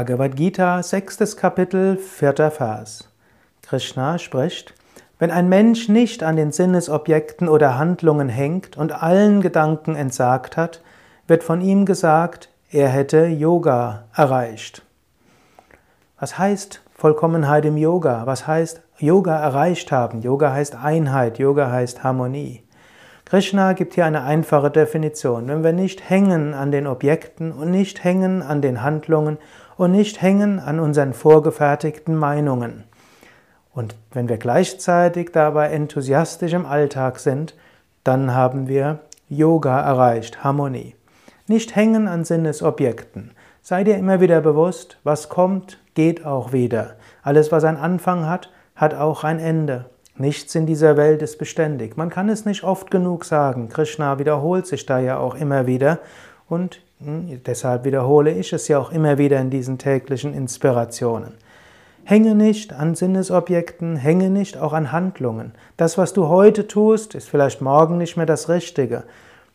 Bhagavad Gita, sechstes Kapitel, vierter Vers. Krishna spricht, wenn ein Mensch nicht an den Sinnesobjekten oder Handlungen hängt und allen Gedanken entsagt hat, wird von ihm gesagt, er hätte Yoga erreicht. Was heißt Vollkommenheit im Yoga? Was heißt Yoga erreicht haben? Yoga heißt Einheit, Yoga heißt Harmonie. Krishna gibt hier eine einfache Definition. Wenn wir nicht hängen an den Objekten und nicht hängen an den Handlungen und nicht hängen an unseren vorgefertigten Meinungen. Und wenn wir gleichzeitig dabei enthusiastisch im Alltag sind, dann haben wir Yoga erreicht, Harmonie. Nicht hängen an Sinnesobjekten. Sei dir immer wieder bewusst, was kommt, geht auch wieder. Alles, was einen Anfang hat, hat auch ein Ende. Nichts in dieser Welt ist beständig. Man kann es nicht oft genug sagen. Krishna wiederholt sich da ja auch immer wieder und hm, deshalb wiederhole ich es ja auch immer wieder in diesen täglichen Inspirationen. Hänge nicht an Sinnesobjekten, hänge nicht auch an Handlungen. Das, was du heute tust, ist vielleicht morgen nicht mehr das Richtige.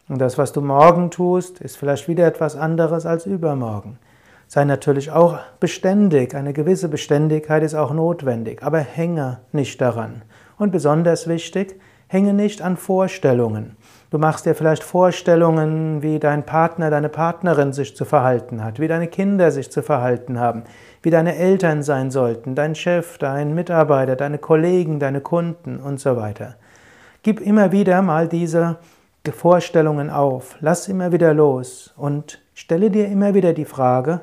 Und das, was du morgen tust, ist vielleicht wieder etwas anderes als übermorgen. Sei natürlich auch beständig, eine gewisse Beständigkeit ist auch notwendig, aber hänge nicht daran. Und besonders wichtig, hänge nicht an Vorstellungen. Du machst dir vielleicht Vorstellungen, wie dein Partner, deine Partnerin sich zu verhalten hat, wie deine Kinder sich zu verhalten haben, wie deine Eltern sein sollten, dein Chef, dein Mitarbeiter, deine Kollegen, deine Kunden und so weiter. Gib immer wieder mal diese Vorstellungen auf, lass immer wieder los und stelle dir immer wieder die Frage,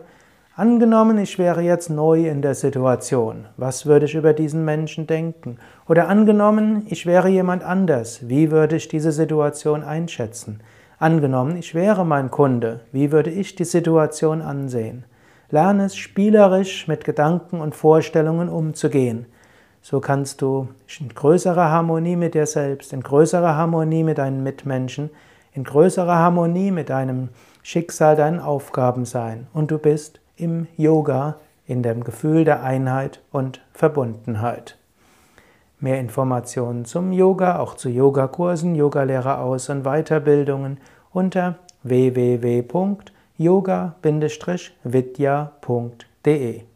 Angenommen, ich wäre jetzt neu in der Situation, was würde ich über diesen Menschen denken? Oder angenommen, ich wäre jemand anders, wie würde ich diese Situation einschätzen? Angenommen, ich wäre mein Kunde, wie würde ich die Situation ansehen? Lerne es spielerisch mit Gedanken und Vorstellungen umzugehen. So kannst du in größerer Harmonie mit dir selbst, in größerer Harmonie mit deinen Mitmenschen, in größerer Harmonie mit deinem Schicksal, deinen Aufgaben sein. Und du bist im Yoga, in dem Gefühl der Einheit und Verbundenheit. Mehr Informationen zum Yoga, auch zu Yogakursen, Yogalehreraus- und Weiterbildungen unter www.yoga-vidya.de